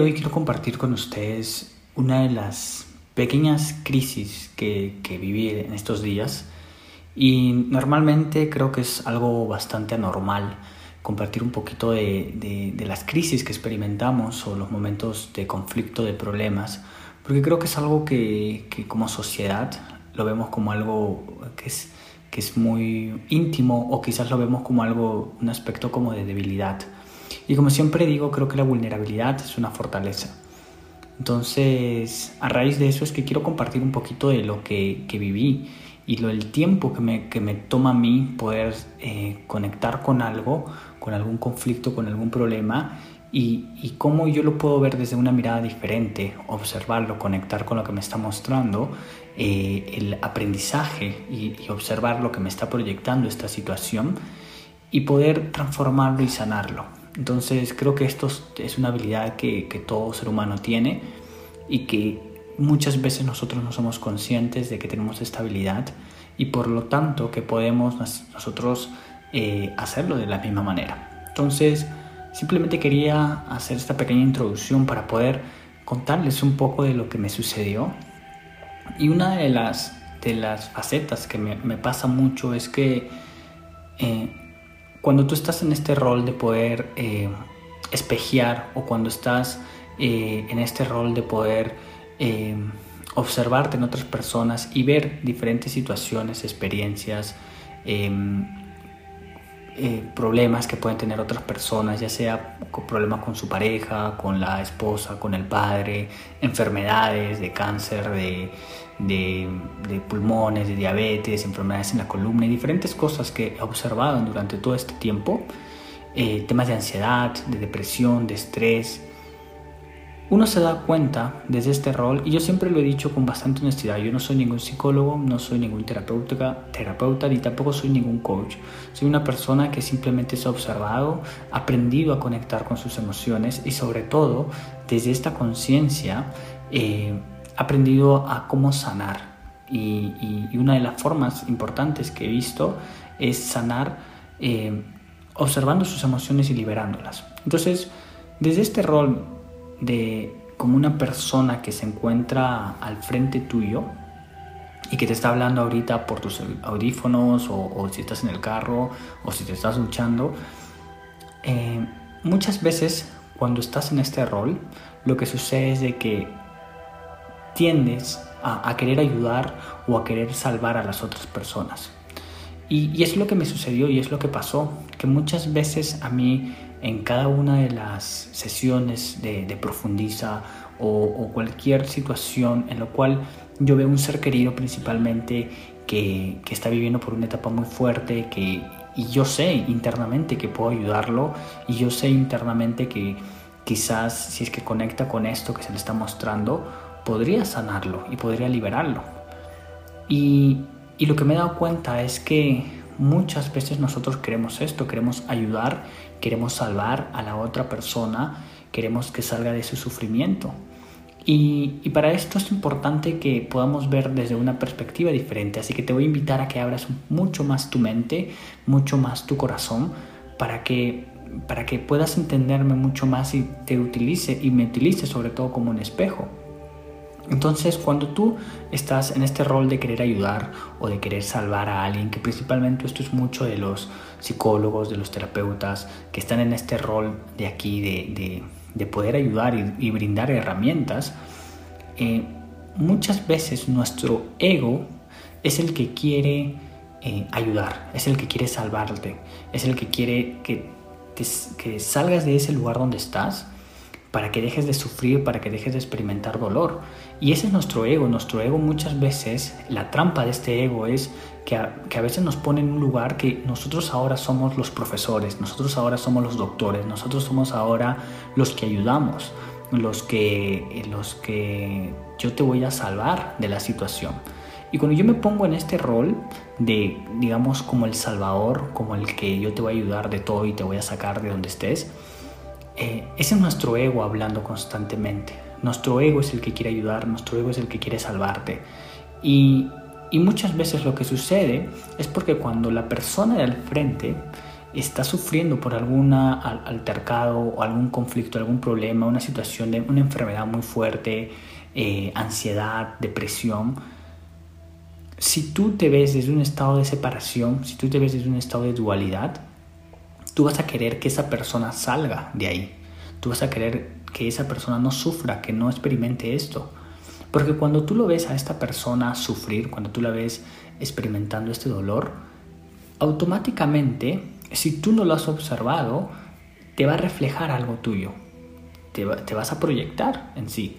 Hoy quiero compartir con ustedes una de las pequeñas crisis que, que viví en estos días y normalmente creo que es algo bastante anormal compartir un poquito de, de, las crisis que experimentamos o los momentos de conflicto, de problemas, porque creo que es algo que, que como sociedad lo vemos como algo que es, que es muy íntimo o quizás lo vemos como algo, un aspecto como de debilidad. Y como siempre digo, creo que la vulnerabilidad es una fortaleza. Entonces, a raíz de eso es que quiero compartir un poquito de lo que, que viví y lo el tiempo que me, que me toma a mí poder eh, conectar con algo, con algún conflicto, con algún problema y, y, cómo yo lo puedo ver desde una mirada diferente, observarlo, conectar con lo que me está mostrando, eh, el aprendizaje y, y observar lo que me está proyectando esta situación y poder transformarlo y sanarlo. Entonces creo que esto es una habilidad que, todo ser humano tiene y que muchas veces nosotros no somos conscientes de que tenemos esta habilidad y por lo tanto que podemos nosotros eh, hacerlo de la misma manera. Entonces simplemente quería hacer esta pequeña introducción para poder contarles un poco de lo que me sucedió y una de las, de las facetas que me, me pasa mucho es que eh, cuando tú estás en este rol de poder eh, espejear o cuando estás eh, en este rol de poder eh, observarte en otras personas y ver diferentes situaciones, experiencias, em, problemas que pueden tener otras personas, ya sea problemas con su pareja, con la esposa, con el padre, enfermedades de cáncer, de, de, pulmones, de diabetes, enfermedades en la columna y diferentes cosas que he observado durante todo este tiempo, eh, temas de ansiedad, de depresión, de estrés. Uno se da cuenta desde este rol, y yo siempre lo he dicho con bastante honestidad, yo no soy ningún psicólogo, no soy ningún terapeuta, terapeuta ni tampoco soy ningún coach. Soy una persona que simplemente se ha observado, aprendido a conectar con sus emociones y sobre todo desde esta conciencia eh, aprendido a cómo sanar. Y, una de las formas importantes que he visto es sanar eh, observando sus emociones y liberándolas. Entonces, desde este rol de como una persona que se encuentra al frente tuyo y que te está hablando ahorita por tus audífonos o, si estás en el carro o si te estás luchando, eh, muchas veces cuando estás en este rol, lo que sucede es de que tiendes a, querer ayudar o a querer salvar a las otras personas. Y, es lo que me sucedió y es lo que pasó, que muchas veces a mí en cada una de las sesiones de, profundiza o, cualquier situación en la cual yo veo un ser querido principalmente que, que, está viviendo por una etapa muy fuerte, que, y yo sé internamente que puedo ayudarlo, y yo sé internamente que quizás si es que conecta con esto que se le está mostrando, podría sanarlo y podría liberarlo. Y, y, lo que me he dado cuenta es que muchas veces nosotros queremos esto, queremos ayudar, queremos salvar a la otra persona, queremos que salga de su sufrimiento. Y, y, para esto es importante que podamos ver desde una perspectiva diferente. Así que te voy a invitar a que abras mucho más tu mente, mucho más tu corazón, para que, para que puedas entenderme mucho más y te utilice y me utilice sobre todo como un espejo. Entonces, cuando tú estás en este rol de querer ayudar o de querer salvar a alguien, que principalmente esto es mucho de los psicólogos, de los terapeutas, que están en este rol de aquí, de, poder ayudar y, brindar herramientas, eh, muchas veces nuestro ego es el que quiere eh, ayudar, es el que quiere salvarte, es el que quiere que salgas de ese lugar donde estás para que dejes de sufrir, para que dejes de experimentar dolor. Y ese es nuestro ego. Nuestro ego muchas veces, la trampa de este ego es que a, veces nos pone en un lugar que nosotros ahora somos los profesores, nosotros ahora somos los doctores, nosotros somos ahora los que ayudamos, los que, los que yo te voy a salvar de la situación. Y cuando yo me pongo en este rol de, digamos, como el salvador, como el que yo te voy a ayudar de todo y te voy a sacar de donde estés, eh, ese es nuestro ego hablando constantemente. Nuestro ego es el que quiere ayudar, nuestro ego es el que quiere salvarte. Y, muchas veces lo que sucede es porque cuando la persona del frente está sufriendo por algún altercado o algún conflicto, algún problema, una situación de una enfermedad muy fuerte, eh, ansiedad, depresión, si tú te ves desde un estado de separación, si tú te ves desde un estado de dualidad, tú vas a querer que esa persona salga de ahí. Tú vas a querer que esa persona no sufra, que no experimente esto. Porque cuando tú lo ves a esta persona sufrir, cuando tú la ves experimentando este dolor, automáticamente, si tú no lo has observado, te va a reflejar algo tuyo. Te, te vas a proyectar en sí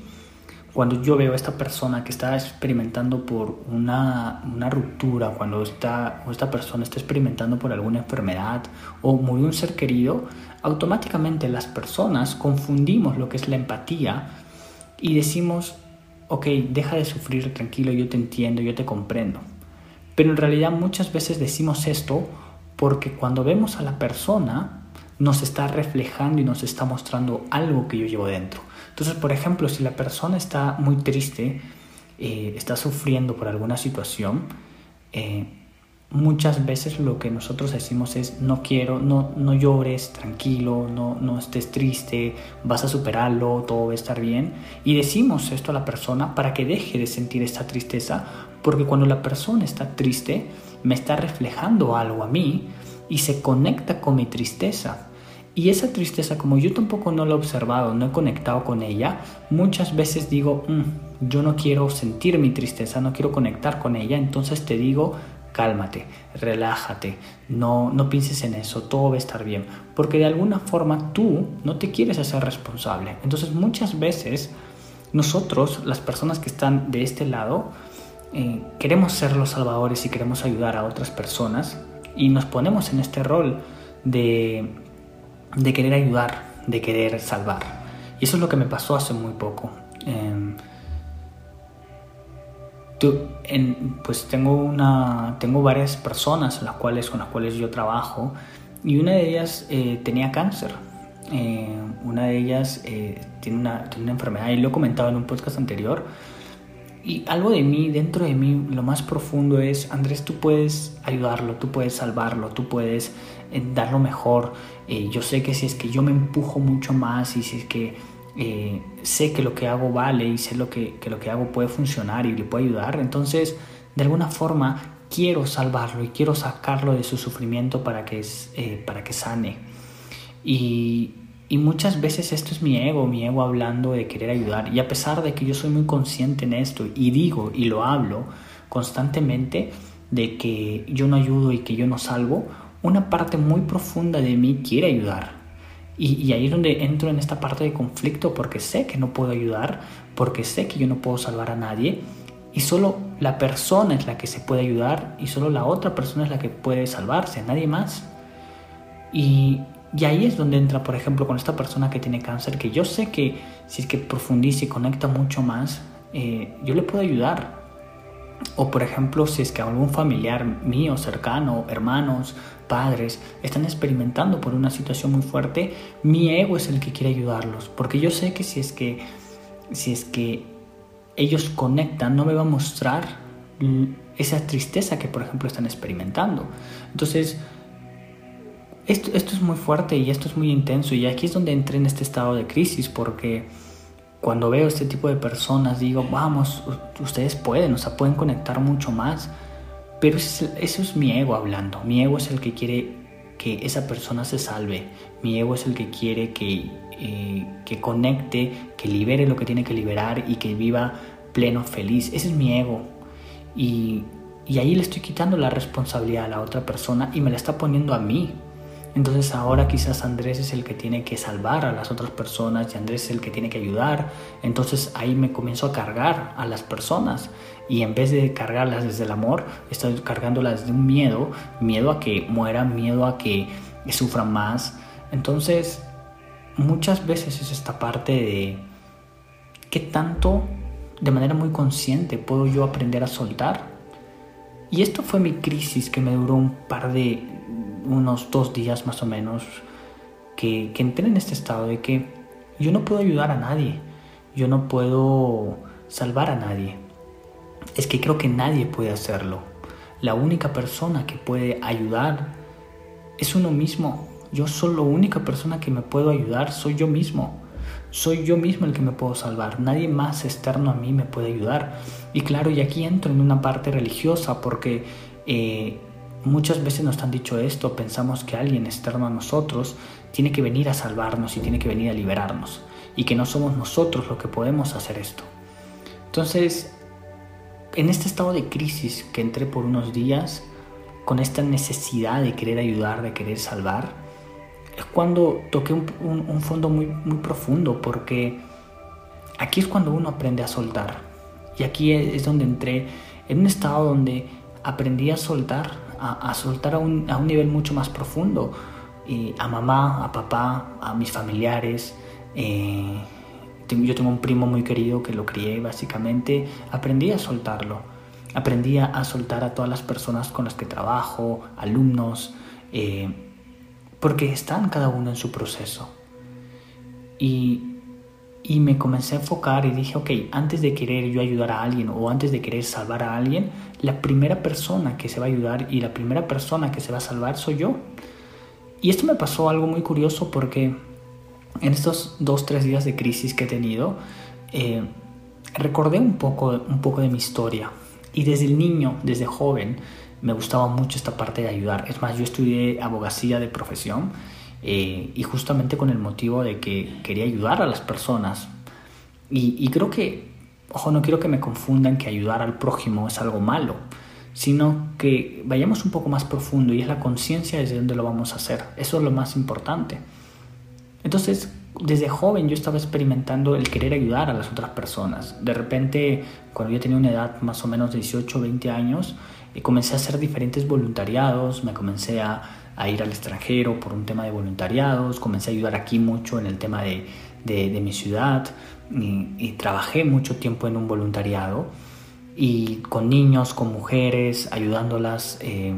cuando yo veo a esta persona que está experimentando por una, una ruptura, cuando esta, esta persona está experimentando por alguna enfermedad o murió un ser querido, automáticamente las personas confundimos lo que es la empatía y decimos, ok, deja de sufrir, tranquilo, yo te entiendo, yo te comprendo. Pero en realidad muchas veces decimos esto porque cuando vemos a la persona nos está reflejando y nos está mostrando algo que yo llevo dentro. Entonces, por ejemplo, si la persona está muy triste, eh, está sufriendo por alguna situación, eh, muchas veces lo que nosotros decimos es no quiero, no, no llores, tranquilo, no, no estés triste, vas a superarlo, todo va a estar bien. Y decimos esto a la persona para que deje de sentir esta tristeza, porque cuando la persona está triste, me está reflejando algo a mí y se conecta con mi tristeza. Y esa tristeza, como yo tampoco no la he observado, no he conectado con ella, muchas veces digo, mm, yo no quiero sentir mi tristeza, no quiero conectar con ella, entonces te digo, cálmate, relájate, no, no pienses en eso, todo va a estar bien, porque de alguna forma tú no te quieres hacer responsable. Entonces muchas veces nosotros, las personas que están de este lado, eh, queremos ser los salvadores y queremos ayudar a otras personas y nos ponemos en este rol de de querer ayudar, de querer salvar. Y eso es lo que me pasó hace muy poco. Em, pues tengo, una, tengo varias personas las cuales, con las cuales yo trabajo y una de ellas eh, tenía cáncer. Eh, una de ellas eh, tiene, una, tiene una enfermedad y lo he comentado en un podcast anterior. Y algo de mí, dentro de mí, lo más profundo es, Andrés, tú puedes ayudarlo, tú puedes salvarlo, tú puedes dar lo mejor. Eh, yo sé que si es que yo me empujo mucho más y si es que eh, sé que lo que hago vale y sé lo que, lo que hago puede funcionar y le puede ayudar, entonces de alguna forma quiero salvarlo y quiero sacarlo de su sufrimiento para que, eh, para que sane. Y, y muchas veces esto es mi ego, mi ego hablando de querer ayudar. Y a pesar de que yo soy muy consciente en esto y digo y lo hablo constantemente de que yo no ayudo y que yo no salvo, una parte muy profunda de mí quiere ayudar. Y, ahí es donde entro en esta parte de conflicto porque sé que no puedo ayudar, porque sé que yo no puedo salvar a nadie y solo la persona es la que se puede ayudar y solo la otra persona es la que puede salvarse, nadie más. Y, ahí es donde entra, por ejemplo, con esta persona que tiene cáncer, que yo sé que si es que profundiza y conecta mucho más, eh, yo le puedo ayudar. O por ejemplo, si es que algún familiar mío cercano, hermanos, padres están experimentando por una situación muy fuerte, mi ego es el que quiere ayudarlos, porque yo sé que si es que si es que ellos conectan, no me va a mostrar esa tristeza que por ejemplo están experimentando. Entonces, esto, esto es muy fuerte y esto es muy intenso y aquí es donde entré en este estado de crisis porque cuando veo este tipo de personas digo, vamos, ustedes pueden, o sea, pueden conectar mucho más pero eso es, mi ego hablando. Mi ego es el que quiere que esa persona se salve. Mi ego es el que quiere que, eh, que conecte, que libere lo que tiene que liberar y que viva pleno, feliz. Ese es mi ego. Y, y ahí le estoy quitando la responsabilidad a la otra persona y me la está poniendo a mí. Entonces ahora quizás Andrés es el que tiene que salvar a las otras personas y Andrés es el que tiene que ayudar. Entonces ahí me comienzo a cargar a las personas y en vez de cargarlas desde el amor, estoy cargándolas de un miedo, miedo a que mueran, miedo a que sufran más. Entonces muchas veces es esta parte de qué tanto de manera muy consciente puedo yo aprender a soltar. Y esto fue mi crisis que me duró un par de, unos dos días más o menos que, que entré en este estado de que yo no puedo ayudar a nadie, yo no puedo salvar a nadie. Es que creo que nadie puede hacerlo. La única persona que puede ayudar es uno mismo. Yo soy la única persona que me puedo ayudar, soy yo mismo. Soy yo mismo el que me puedo salvar. Nadie más externo a mí me puede ayudar. Y claro, y aquí entro en una parte religiosa porque eh, muchas veces nos han dicho esto, pensamos que alguien externo a nosotros tiene que venir a salvarnos y tiene que venir a liberarnos y que no somos nosotros los que podemos hacer esto. Entonces, en este estado de crisis que entré por unos días, con esta necesidad de querer ayudar, de querer salvar, es cuando toqué un, fondo muy, muy profundo, porque aquí es cuando uno aprende a soltar. Y aquí es donde entré en un estado donde aprendí a soltar, a, soltar a un, a un, nivel mucho más profundo. Y a mamá, a papá, a mis familiares. Eh, yo tengo un primo muy querido que lo crié básicamente. Aprendí a soltarlo. Aprendí a soltar a todas las personas con las que trabajo, alumnos. Eh, porque están cada uno en su proceso. Y, me comencé a enfocar y dije, ok, antes de querer yo ayudar a alguien o antes de querer salvar a alguien, la primera persona que se va a ayudar y la primera persona que se va a salvar soy yo. Y esto me pasó algo muy curioso porque en estos dos, tres días de crisis que he tenido, eh, recordé un poco, un poco de mi historia. Y desde el niño, desde joven, me gustaba mucho esta parte de ayudar. Es más, yo estudié abogacía de profesión eh, y justamente con el motivo de que quería ayudar a las personas. Y, creo que, ojo, no quiero que me confundan que ayudar al prójimo es algo malo, sino que vayamos un poco más profundo y es la conciencia desde dónde lo vamos a hacer. Eso es lo más importante. Entonces, desde joven yo estaba experimentando el querer ayudar a las otras personas. De repente, cuando yo tenía una edad más o menos de 18 o 20 años, y comencé a hacer diferentes voluntariados, me comencé a, ir al extranjero por un tema de voluntariados, comencé a ayudar aquí mucho en el tema de, de, mi ciudad y, trabajé mucho tiempo en un voluntariado y con niños, con mujeres, ayudándolas, eh,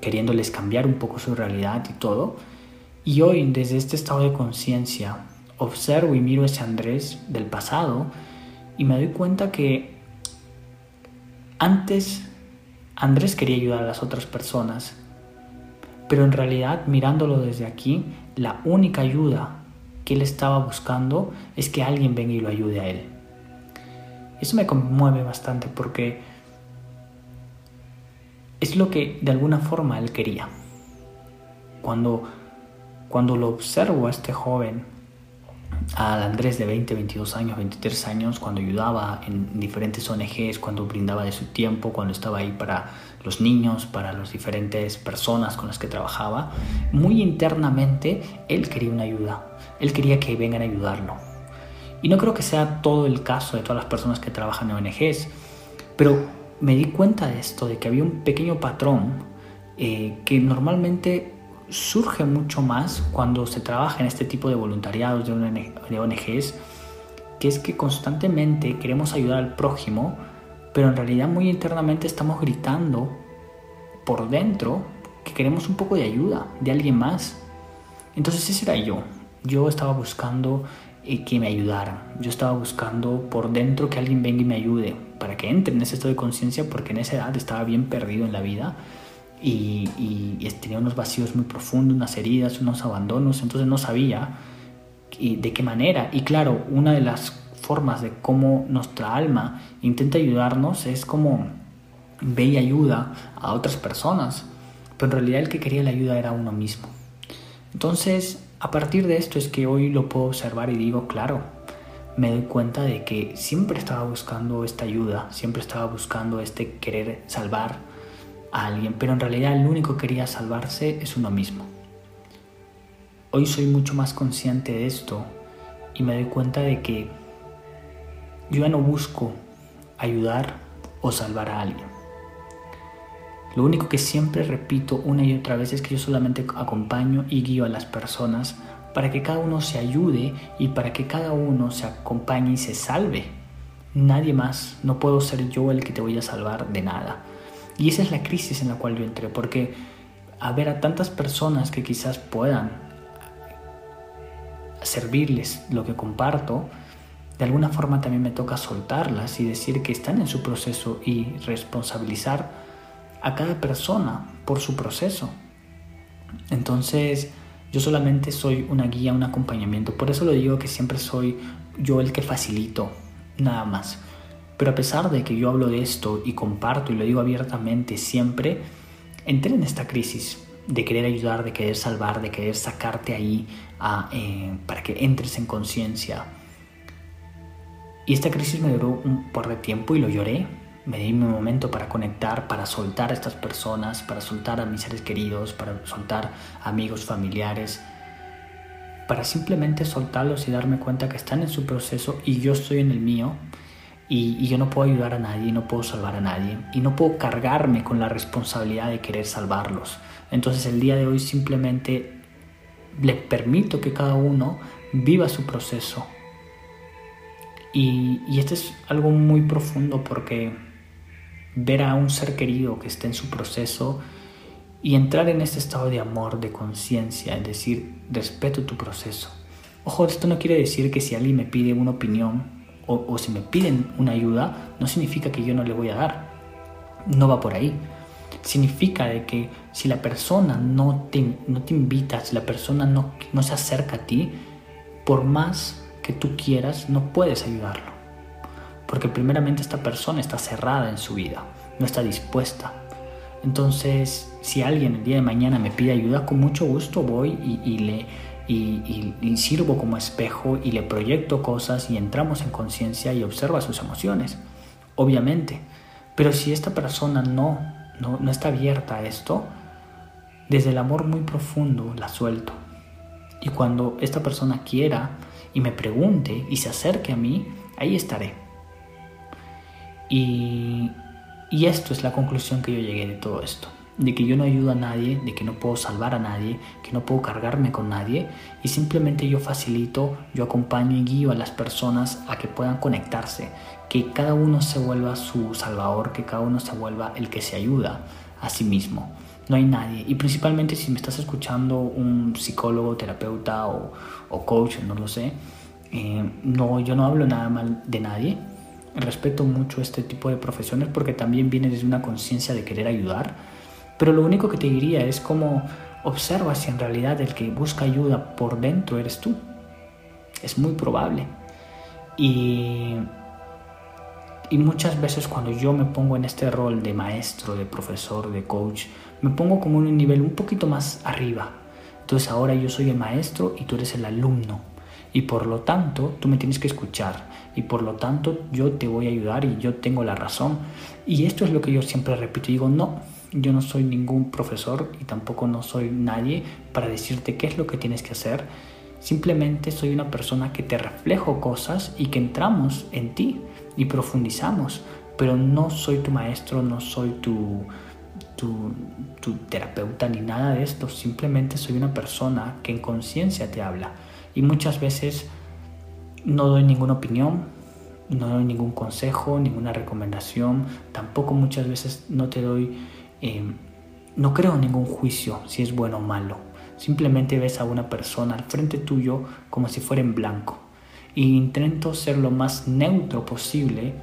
queriéndoles cambiar un poco su realidad y todo. Y hoy, desde este estado de conciencia, observo y miro ese Andrés del pasado y me doy cuenta que antes Andrés quería ayudar a las otras personas, pero en realidad mirándolo desde aquí, la única ayuda que él estaba buscando es que alguien venga y lo ayude a él. Eso me conmueve bastante porque es lo que de alguna forma él quería. Cuando, cuando lo observo a este joven al Andrés de 20, 22 años, 23 años, cuando ayudaba en diferentes ONGs, cuando brindaba de su tiempo, cuando estaba ahí para los niños, para las diferentes personas con las que trabajaba, muy internamente él quería una ayuda, él quería que vengan a ayudarlo. Y no creo que sea todo el caso de todas las personas que trabajan en ONGs, pero me di cuenta de esto, de que había un pequeño patrón eh, que normalmente surge mucho más cuando se trabaja en este tipo de voluntariados de ONGs, que es que constantemente queremos ayudar al prójimo, pero en realidad muy internamente estamos gritando por dentro que queremos un poco de ayuda de alguien más. Entonces ese era yo. Yo estaba buscando eh, que me ayudaran. Yo estaba buscando por dentro que alguien venga y me ayude para que entre en ese estado de conciencia porque en esa edad estaba bien perdido en la vida y, tenía unos vacíos muy profundos, unas heridas, unos abandonos, entonces no sabía de qué manera. Y claro, una de las formas de cómo nuestra alma intenta ayudarnos es como ve y ayuda a otras personas, pero en realidad el que quería la ayuda era uno mismo. Entonces, a partir de esto es que hoy lo puedo observar y digo, claro, me doy cuenta de que siempre estaba buscando esta ayuda, siempre estaba buscando este querer salvar, alguien, pero en realidad el único que quería salvarse es uno mismo. Hoy soy mucho más consciente de esto y me doy cuenta de que yo ya no busco ayudar o salvar a alguien. Lo único que siempre repito una y otra vez es que yo solamente acompaño y guío a las personas para que cada uno se ayude y para que cada uno se acompañe y se salve. Nadie más, no puedo ser yo el que te voy a salvar de nada. Y esa es la crisis en la cual yo entré, porque a ver a tantas personas que quizás puedan servirles lo que comparto, de alguna forma también me toca soltarlas y decir que están en su proceso y responsabilizar a cada persona por su proceso. Entonces, yo solamente soy una guía, un acompañamiento. Por eso lo digo que siempre soy yo el que facilito, nada más. Pero a pesar de que yo hablo de esto y comparto y lo digo abiertamente siempre, entré en esta crisis de querer ayudar, de querer salvar, de querer sacarte ahí eh, para que entres en conciencia. Y esta crisis me duró un par de tiempo y lo lloré. Me di mi momento para conectar, para soltar a estas personas, para soltar a mis seres queridos, para soltar amigos, familiares, para simplemente soltarlos y darme cuenta que están en su proceso y yo estoy en el mío y, yo no puedo ayudar a nadie, no puedo salvar a nadie y no puedo cargarme con la responsabilidad de querer salvarlos. Entonces el día de hoy simplemente le permito que cada uno viva su proceso. Y, y esto es algo muy profundo porque ver a un ser querido que esté en su proceso y entrar en este estado de amor, de conciencia, es decir, respeto tu proceso. Ojo, esto no quiere decir que si alguien me pide una opinión o, si me piden una ayuda, no significa que yo no le voy a dar. No va por ahí. Significa de que si la persona no te, no te invita, si la persona no, no se acerca a ti, por más que tú quieras, no puedes ayudarlo. Porque primeramente esta persona está cerrada en su vida, no está dispuesta. Entonces, si alguien el día de mañana me pide ayuda, con mucho gusto voy y le, y, sirvo como espejo y le proyecto cosas y entramos en conciencia y observa sus emociones, obviamente. Pero si esta persona no, no, no está abierta a esto, desde el amor muy profundo la suelto. Y cuando esta persona quiera y me pregunte y se acerque a mí, ahí estaré. Y, y esto es la conclusión que yo llegué de todo esto de que yo no ayudo a nadie, de que no puedo salvar a nadie, que no puedo cargarme con nadie y simplemente yo facilito, yo acompaño y guío a las personas a que puedan conectarse, que cada uno se vuelva su salvador, que cada uno se vuelva el que se ayuda a sí mismo. No hay nadie. Y principalmente si me estás escuchando un psicólogo, terapeuta o, coach, no lo sé, eh, no, yo no hablo nada mal de nadie. Respeto mucho este tipo de profesiones porque también viene desde una conciencia de querer ayudar pero lo único que te diría es como observa si en realidad el que busca ayuda por dentro eres tú. Es muy probable. Y, y muchas veces cuando yo me pongo en este rol de maestro, de profesor, de coach, me pongo como en un nivel un poquito más arriba. Entonces ahora yo soy el maestro y tú eres el alumno. Y por lo tanto, tú me tienes que escuchar. Y por lo tanto, yo te voy a ayudar y yo tengo la razón. Y esto es lo que yo siempre repito. Digo, no, yo no soy ningún profesor y tampoco no soy nadie para decirte qué es lo que tienes que hacer. Simplemente soy una persona que te reflejo cosas y que entramos en ti y profundizamos, pero no soy tu maestro, no soy tu, tu, tu terapeuta ni nada de esto. Simplemente soy una persona que en conciencia te habla y muchas veces no doy ninguna opinión, no doy ningún consejo, ninguna recomendación, tampoco muchas veces no te doy eh, no creo ningún juicio si es bueno o malo. Simplemente ves a una persona al frente tuyo como si fuera en blanco. E intento ser lo más neutro posible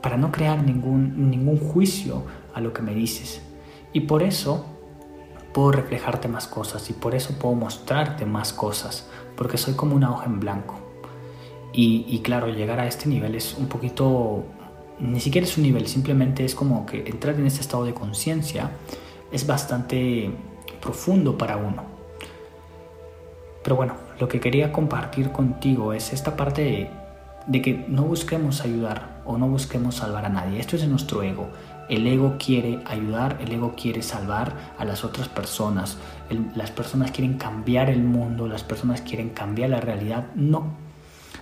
para no crear ningún, ningún juicio a lo que me dices. Y por eso puedo reflejarte más cosas y por eso puedo mostrarte más cosas, porque soy como una hoja en blanco. Y claro, llegar a este nivel es un poquito ni siquiera es un nivel, simplemente es como que entrar en este estado de conciencia es bastante profundo para uno. Pero bueno, lo que quería compartir contigo es esta parte de, que no busquemos ayudar o no busquemos salvar a nadie. Esto es de nuestro ego. El ego quiere ayudar, el ego quiere salvar a las otras personas. las personas quieren cambiar el mundo, las personas quieren cambiar la realidad. No.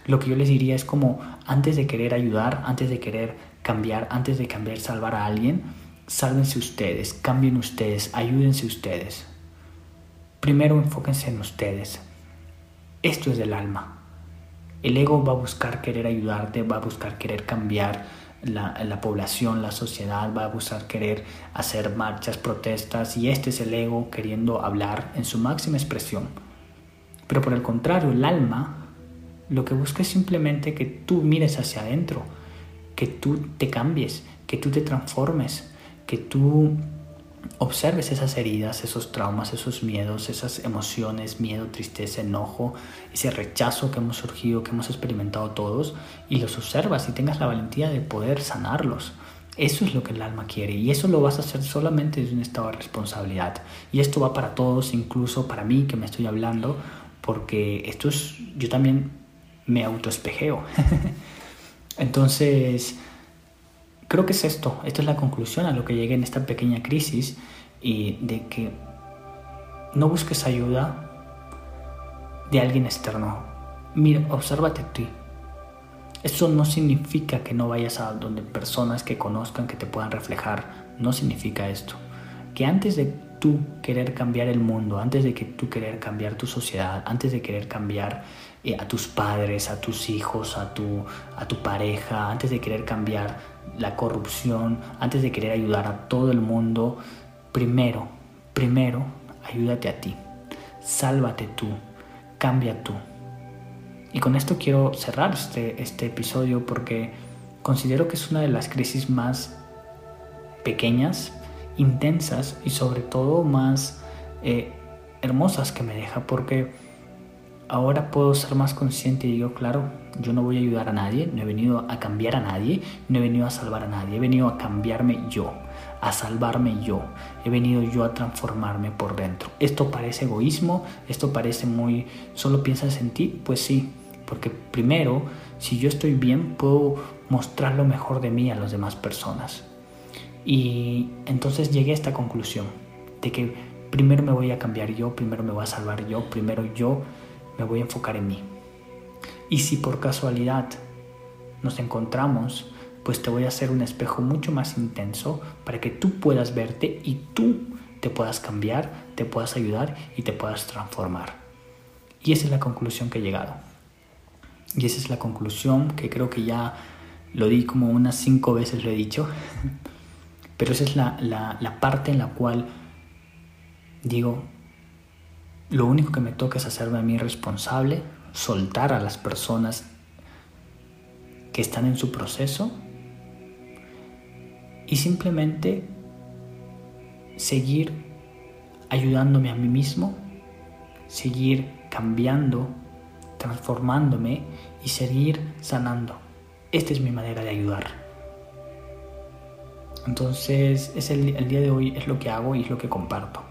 Lo que yo les diría es como antes de querer ayudar, antes de querer cambiar, antes de cambiar, salvar a alguien, sálvense ustedes, cambien ustedes, ayúdense ustedes. Primero enfóquense en ustedes. Esto es del alma. El ego va a buscar querer ayudarte, va a buscar querer cambiar la, la, población, la sociedad, va a buscar querer hacer marchas, protestas, y este es el ego queriendo hablar en su máxima expresión. Pero por el contrario, el alma lo que busca es simplemente que tú mires hacia adentro, que tú te cambies, que tú te transformes, que tú observes esas heridas, esos traumas, esos miedos, esas emociones, miedo, tristeza, enojo, ese rechazo que hemos surgido, que hemos experimentado todos, y los observas y tengas la valentía de poder sanarlos. Eso es lo que el alma quiere y eso lo vas a hacer solamente desde un estado de responsabilidad. Y esto va para todos, incluso para mí que me estoy hablando, porque esto es, yo también me autoespejeo. Entonces, creo que es esto, esta es la conclusión a lo que llegué en esta pequeña crisis y de que no busques ayuda de alguien externo. Mira, obsérvate a ti. Eso no significa que no vayas a donde personas que conozcan, que te puedan reflejar. No significa esto. Que antes de tú querer cambiar el mundo, antes de que tú querer cambiar tu sociedad, antes de querer cambiar eh, a tus padres, a tus hijos, a tu, a tu pareja, antes de querer cambiar la corrupción, antes de querer ayudar a todo el mundo, primero, primero, ayúdate a ti, sálvate tú, cambia tú. Y con esto quiero cerrar este, este episodio porque considero que es una de las crisis más pequeñas, intensas y sobre todo más eh, hermosas que me deja porque ahora puedo ser más consciente y digo, claro, yo no voy a ayudar a nadie, no he venido a cambiar a nadie, no he venido a salvar a nadie, he venido a cambiarme yo, a salvarme yo, he venido yo a transformarme por dentro. Esto parece egoísmo, esto parece muy, solo piensas en ti, pues sí, porque primero, si yo estoy bien, puedo mostrar lo mejor de mí a las demás personas. Y entonces llegué a esta conclusión, de que primero me voy a cambiar yo, primero me voy a salvar yo, primero yo me voy a enfocar en mí. Y si por casualidad nos encontramos, pues te voy a hacer un espejo mucho más intenso para que tú puedas verte y tú te puedas cambiar, te puedas ayudar y te puedas transformar. Y esa es la conclusión que he llegado. Y esa es la conclusión que creo que ya lo di como unas cinco veces lo he dicho. Pero esa es la, la, parte en la cual digo, lo único que me toca es hacerme a mí responsable, soltar a las personas que están en su proceso y simplemente seguir ayudándome a mí mismo, seguir cambiando, transformándome y seguir sanando. Esta es mi manera de ayudar. Entonces, es el, el día de hoy es lo que hago y es lo que comparto.